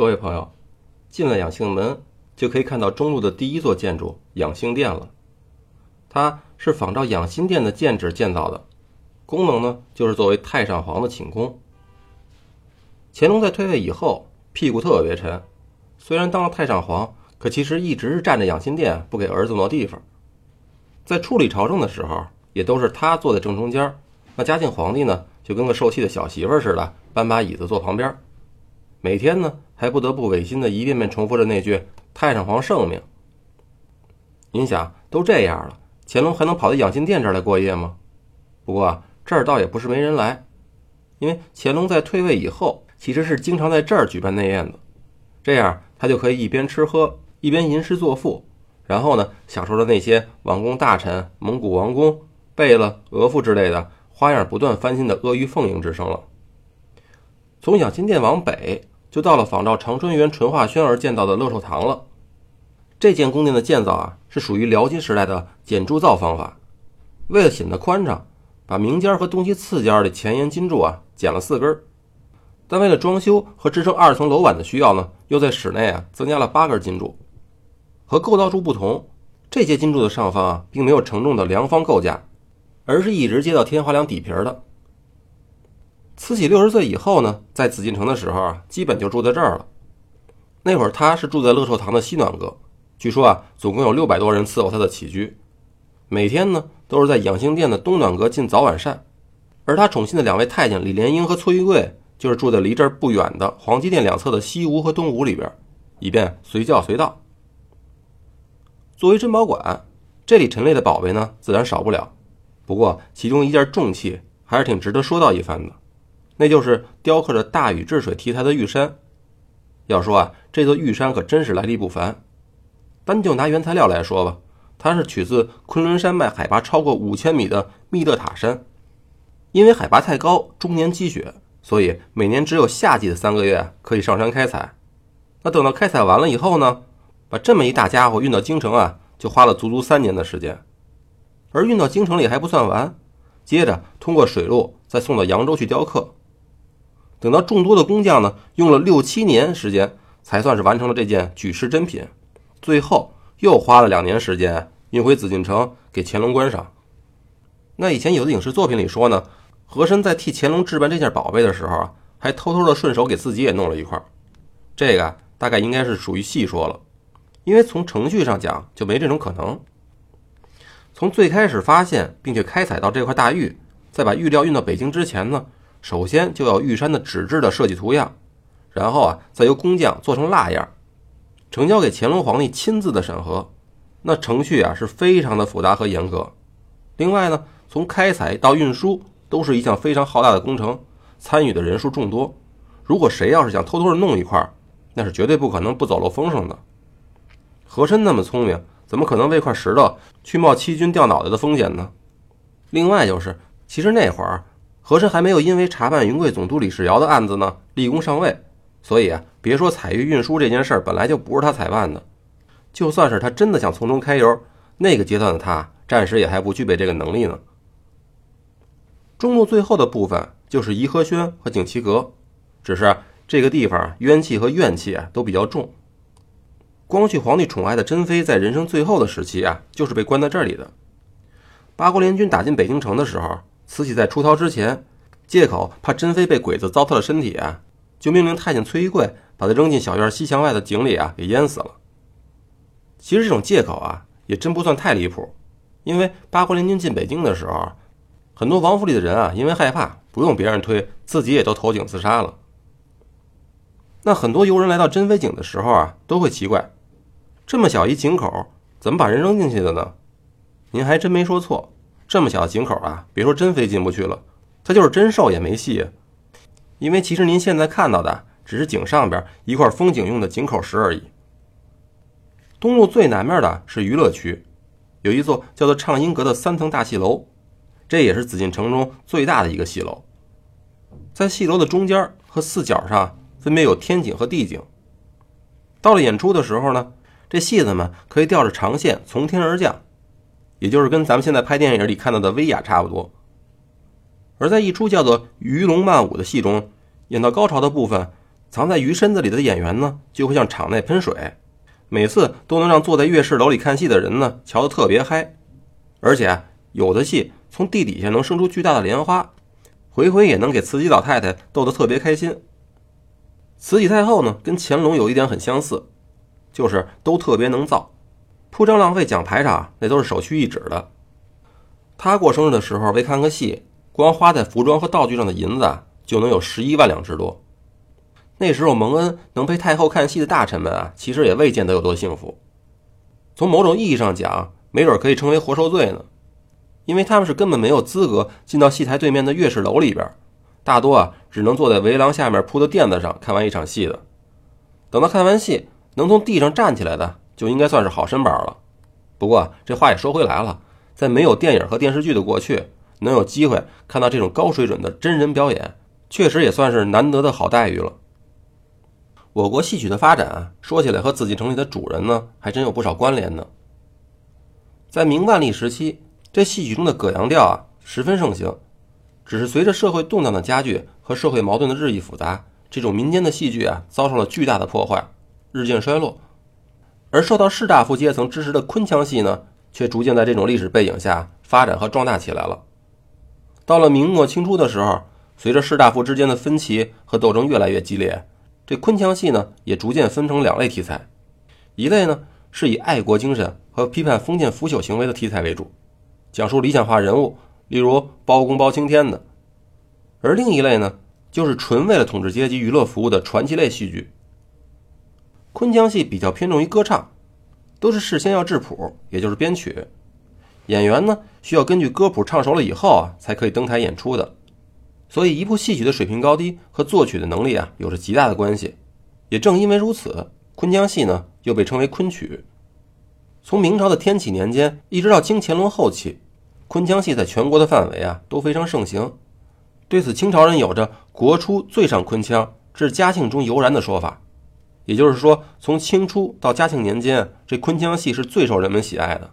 各位朋友，进了养性门就可以看到中路的第一座建筑养性殿了。它是仿照养心殿的建制建造的，功能呢就是作为太上皇的寝宫。乾隆在退位以后，屁股特别沉，虽然当了太上皇，可其实一直是占着养心殿不给儿子挪地方。在处理朝政的时候，也都是他坐在正中间，那嘉靖皇帝呢就跟个受气的小媳妇似的，搬把椅子坐旁边。每天呢，还不得不违心的一遍遍重复着那句“太上皇圣命”。您想，都这样了，乾隆还能跑到养心殿这儿来过夜吗？不过这儿倒也不是没人来，因为乾隆在退位以后，其实是经常在这儿举办内宴的，这样他就可以一边吃喝，一边吟诗作赋，然后呢，享受着那些王公大臣、蒙古王公、贝勒、额驸之类的花样不断翻新的阿谀奉迎之声了。从养心殿往北。就到了仿照长春园纯化轩而建造的乐寿堂了。这间宫殿的建造啊，是属于辽金时代的简铸造方法。为了显得宽敞，把明间和东西次间的前沿金柱啊减了四根。但为了装修和支撑二层楼板的需要呢，又在室内啊增加了八根金柱。和构造柱不同，这些金柱的上方啊并没有承重的梁方构架，而是一直接到天花梁底皮的。慈禧六十岁以后呢，在紫禁城的时候啊，基本就住在这儿了。那会儿她是住在乐寿堂的西暖阁，据说啊，总共有六百多人伺候她的起居。每天呢，都是在养心殿的东暖阁进早晚膳。而他宠信的两位太监李莲英和崔玉贵，就是住在离这儿不远的皇极殿两侧的西屋和东屋里边，以便随叫随到。作为珍宝馆，这里陈列的宝贝呢，自然少不了。不过其中一件重器还是挺值得说道一番的。那就是雕刻着大禹治水题材的玉山。要说啊，这座玉山可真是来历不凡。单就拿原材料来说吧，它是取自昆仑山脉海拔超过五千米的密勒塔山。因为海拔太高，终年积雪，所以每年只有夏季的三个月可以上山开采。那等到开采完了以后呢，把这么一大家伙运到京城啊，就花了足足三年的时间。而运到京城里还不算完，接着通过水路再送到扬州去雕刻。等到众多的工匠呢，用了六七年时间，才算是完成了这件举世珍品。最后又花了两年时间运回紫禁城给乾隆观赏。那以前有的影视作品里说呢，和珅在替乾隆置办这件宝贝的时候啊，还偷偷的顺手给自己也弄了一块。这个大概应该是属于戏说了，因为从程序上讲就没这种可能。从最开始发现并且开采到这块大玉，再把玉料运到北京之前呢。首先就要玉山的纸质的设计图样，然后啊，再由工匠做成蜡样，呈交给乾隆皇帝亲自的审核。那程序啊是非常的复杂和严格。另外呢，从开采到运输都是一项非常浩大的工程，参与的人数众多。如果谁要是想偷偷的弄一块，那是绝对不可能不走漏风声的。和珅那么聪明，怎么可能为块石头去冒欺君掉脑袋的风险呢？另外就是，其实那会儿。和珅还没有因为查办云贵总督李世尧的案子呢立功上位，所以啊，别说采玉运输这件事儿本来就不是他采办的，就算是他真的想从中揩油，那个阶段的他暂时也还不具备这个能力呢。中路最后的部分就是颐和轩和景祺阁，只是这个地方冤气和怨气啊都比较重。光绪皇帝宠爱的珍妃在人生最后的时期啊，就是被关在这里的。八国联军打进北京城的时候。慈禧在出逃之前，借口怕珍妃被鬼子糟蹋了身体啊，就命令太监崔玉贵把她扔进小院西墙外的井里啊，给淹死了。其实这种借口啊，也真不算太离谱，因为八国联军进北京的时候，很多王府里的人啊，因为害怕，不用别人推，自己也都投井自杀了。那很多游人来到珍妃井的时候啊，都会奇怪，这么小一井口，怎么把人扔进去的呢？您还真没说错。这么小的井口啊，别说真飞进不去了，它就是真瘦也没戏。因为其实您现在看到的只是井上边一块风景用的井口石而已。东路最南面的是娱乐区，有一座叫做畅音阁的三层大戏楼，这也是紫禁城中最大的一个戏楼。在戏楼的中间和四角上分别有天井和地井。到了演出的时候呢，这戏子们可以吊着长线从天而降。也就是跟咱们现在拍电影里看到的威亚差不多。而在一出叫做《鱼龙漫舞》的戏中，演到高潮的部分，藏在鱼身子里的演员呢，就会向场内喷水，每次都能让坐在月事楼里看戏的人呢瞧得特别嗨。而且有的戏从地底下能生出巨大的莲花，回回也能给慈禧老太太逗得特别开心。慈禧太后呢，跟乾隆有一点很相似，就是都特别能造，铺张浪费讲排场那都是首屈一指的。他过生日的时候为看个戏，光花在服装和道具上的银子就能有十一万两之多。那时候蒙恩能陪太后看戏的大臣们啊，其实也未见得有多幸福。从某种意义上讲，没准可以称为活受罪呢，因为他们是根本没有资格进到戏台对面的乐视楼里边。大多啊，只能坐在围廊下面铺的垫子上看完一场戏的。等到看完戏能从地上站起来的，就应该算是好身板了。不过这话也说回来了，在没有电影和电视剧的过去，能有机会看到这种高水准的真人表演，确实也算是难得的好待遇了。我国戏曲的发展，说起来和紫禁城里的主人呢，还真有不少关联呢。在明万历时期，这戏曲中的葛阳调啊，十分盛行。只是随着社会动荡的加剧和社会矛盾的日益复杂，这种民间的戏剧啊遭受了巨大的破坏，日渐衰落。而受到士大夫阶层支持的昆腔戏呢，却逐渐在这种历史背景下发展和壮大起来了。到了明末清初的时候，随着士大夫之间的分歧和斗争越来越激烈，这昆腔戏呢也逐渐分成两类题材，一类呢是以爱国精神和批判封建腐朽行为的题材为主，讲述理想化人物。例如包公包青天的，而另一类呢，就是纯为了统治阶级娱乐服务的传奇类戏剧。昆腔戏比较偏重于歌唱，都是事先要制谱，也就是编曲，演员呢需要根据歌谱唱熟了以后啊，才可以登台演出的。所以一部戏曲的水平高低和作曲的能力啊，有着极大的关系。也正因为如此，昆腔戏呢又被称为昆曲。从明朝的天启年间一直到清乾隆后期。昆腔戏在全国的范围啊都非常盛行，对此清朝人有着“国初最上昆腔，至嘉庆中尤然”的说法，也就是说，从清初到嘉庆年间，这昆腔戏是最受人们喜爱的。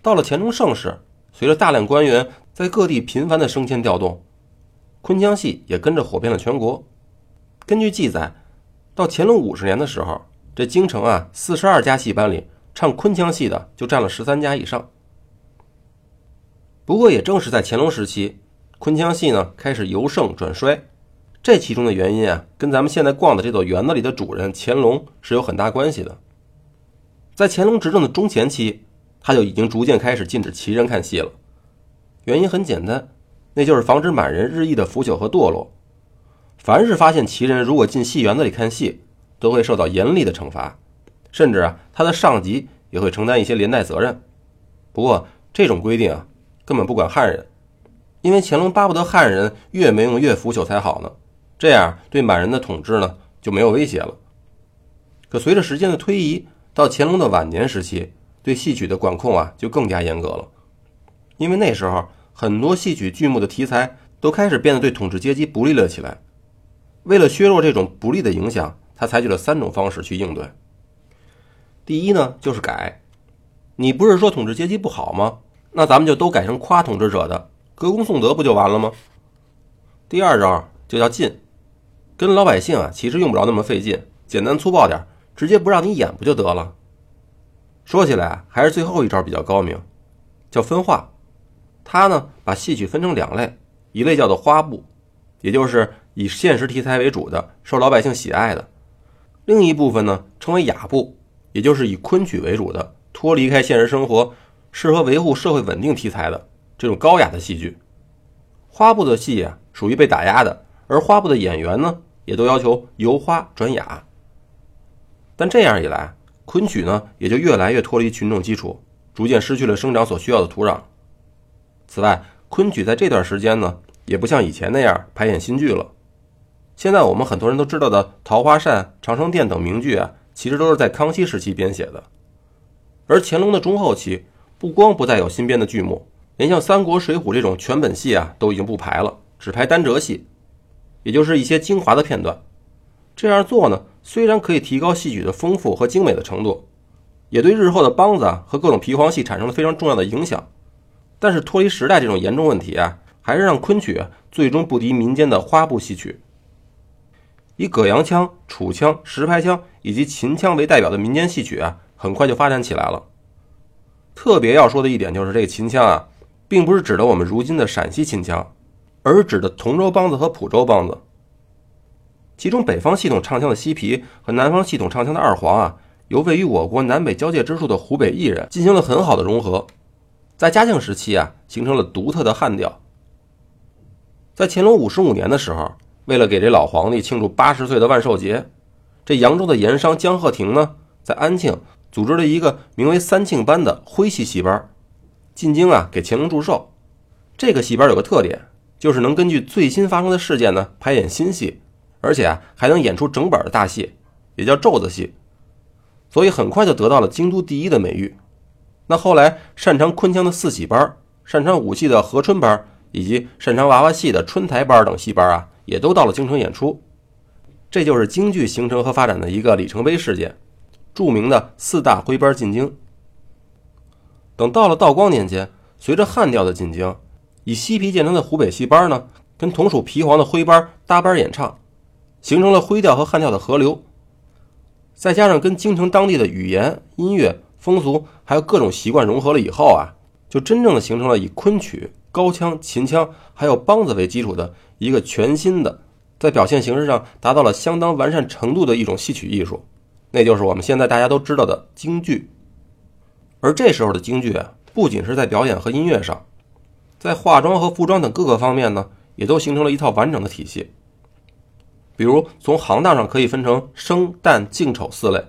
到了乾隆盛世，随着大量官员在各地频繁的升迁调动，昆腔戏也跟着火遍了全国。根据记载，到乾隆五十年的时候，这京城啊四十二家戏班里唱昆腔戏的就占了十三家以上。不过，也正是在乾隆时期，昆腔戏呢开始由盛转衰，这其中的原因啊，跟咱们现在逛的这座园子里的主人乾隆是有很大关系的。在乾隆执政的中前期，他就已经逐渐开始禁止旗人看戏了。原因很简单，那就是防止满人日益的腐朽和堕落。凡是发现旗人如果进戏园子里看戏，都会受到严厉的惩罚，甚至啊，他的上级也会承担一些连带责任。不过，这种规定啊。根本不管汉人，因为乾隆巴不得汉人越没用越腐朽才好呢，这样对满人的统治呢就没有威胁了。可随着时间的推移，到乾隆的晚年时期，对戏曲的管控啊就更加严格了，因为那时候很多戏曲剧目的题材都开始变得对统治阶级不利了起来。为了削弱这种不利的影响，他采取了三种方式去应对。第一呢，就是改。你不是说统治阶级不好吗？那咱们就都改成夸统治者的，歌功颂德不就完了吗？第二招就叫禁，跟老百姓啊其实用不着那么费劲，简单粗暴点，直接不让你演不就得了？说起来还是最后一招比较高明，叫分化。他呢把戏曲分成两类，一类叫做花布，也就是以现实题材为主的，受老百姓喜爱的；另一部分呢称为雅布，也就是以昆曲为主的，脱离开现实生活。适合维护社会稳定题材的这种高雅的戏剧，花布的戏啊属于被打压的，而花布的演员呢也都要求由花转雅。但这样一来，昆曲呢也就越来越脱离群众基础，逐渐失去了生长所需要的土壤。此外，昆曲在这段时间呢也不像以前那样排演新剧了。现在我们很多人都知道的《桃花扇》《长生殿》等名剧啊，其实都是在康熙时期编写的，而乾隆的中后期。不光不再有新编的剧目，连像《三国》《水浒》这种全本戏啊，都已经不排了，只排单折戏，也就是一些精华的片段。这样做呢，虽然可以提高戏曲的丰富和精美的程度，也对日后的梆子啊和各种皮黄戏产生了非常重要的影响。但是脱离时代这种严重问题啊，还是让昆曲最终不敌民间的花布戏曲。以葛阳腔、楚腔、石牌腔以及秦腔为代表的民间戏曲啊，很快就发展起来了。特别要说的一点就是，这个秦腔啊，并不是指的我们如今的陕西秦腔，而指的同州梆子和蒲州梆子。其中北方系统唱腔的西皮和南方系统唱腔的二黄啊，由位于我国南北交界之处的湖北艺人进行了很好的融合，在嘉靖时期啊，形成了独特的汉调。在乾隆五十五年的时候，为了给这老皇帝庆祝八十岁的万寿节，这扬州的盐商江鹤亭呢，在安庆组织了一个名为“三庆班”的徽戏戏班，进京啊给乾隆祝寿。这个戏班有个特点，就是能根据最新发生的事件呢排演新戏。而且啊，还能演出整本的大戏，也叫咒子戏，所以很快就得到了京都第一的美誉。那后来擅长昆腔的四喜班、擅长武戏的和春班，以及擅长娃娃戏的春台班等戏班啊，也都到了京城演出。这就是京剧形成和发展的一个里程碑事件，著名的四大徽班进京。等到了道光年间，随着汉调的进京，以西皮建成的湖北戏班呢，跟同属皮黄的徽班搭班演唱。形成了徽调和汉调的合流，再加上跟京城当地的语言、音乐、风俗还有各种习惯融合了以后啊，就真正的形成了以昆曲、高腔、秦腔还有梆子为基础的一个全新的，在表现形式上达到了相当完善程度的一种戏曲艺术，那就是我们现在大家都知道的京剧。而这时候的京剧啊，不仅是在表演和音乐上，在化妆和服装等各个方面呢，也都形成了一套完整的体系。比如从行当上可以分成生、旦、净、丑四类，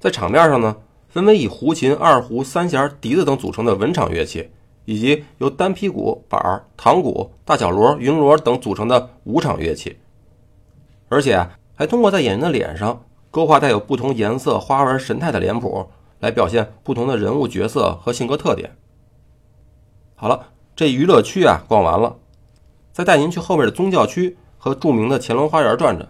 在场面上呢，分为以胡琴、二胡、三弦、笛子等组成的文场乐器，以及由单皮鼓、板儿、堂鼓、大小锣、云锣等组成的武场乐器。而且啊，还通过在演员的脸上勾画带有不同颜色、花纹、神态的脸谱，来表现不同的人物角色和性格特点。好了，这娱乐区啊逛完了，再带您去后面的宗教区。和著名的乾隆花园转转。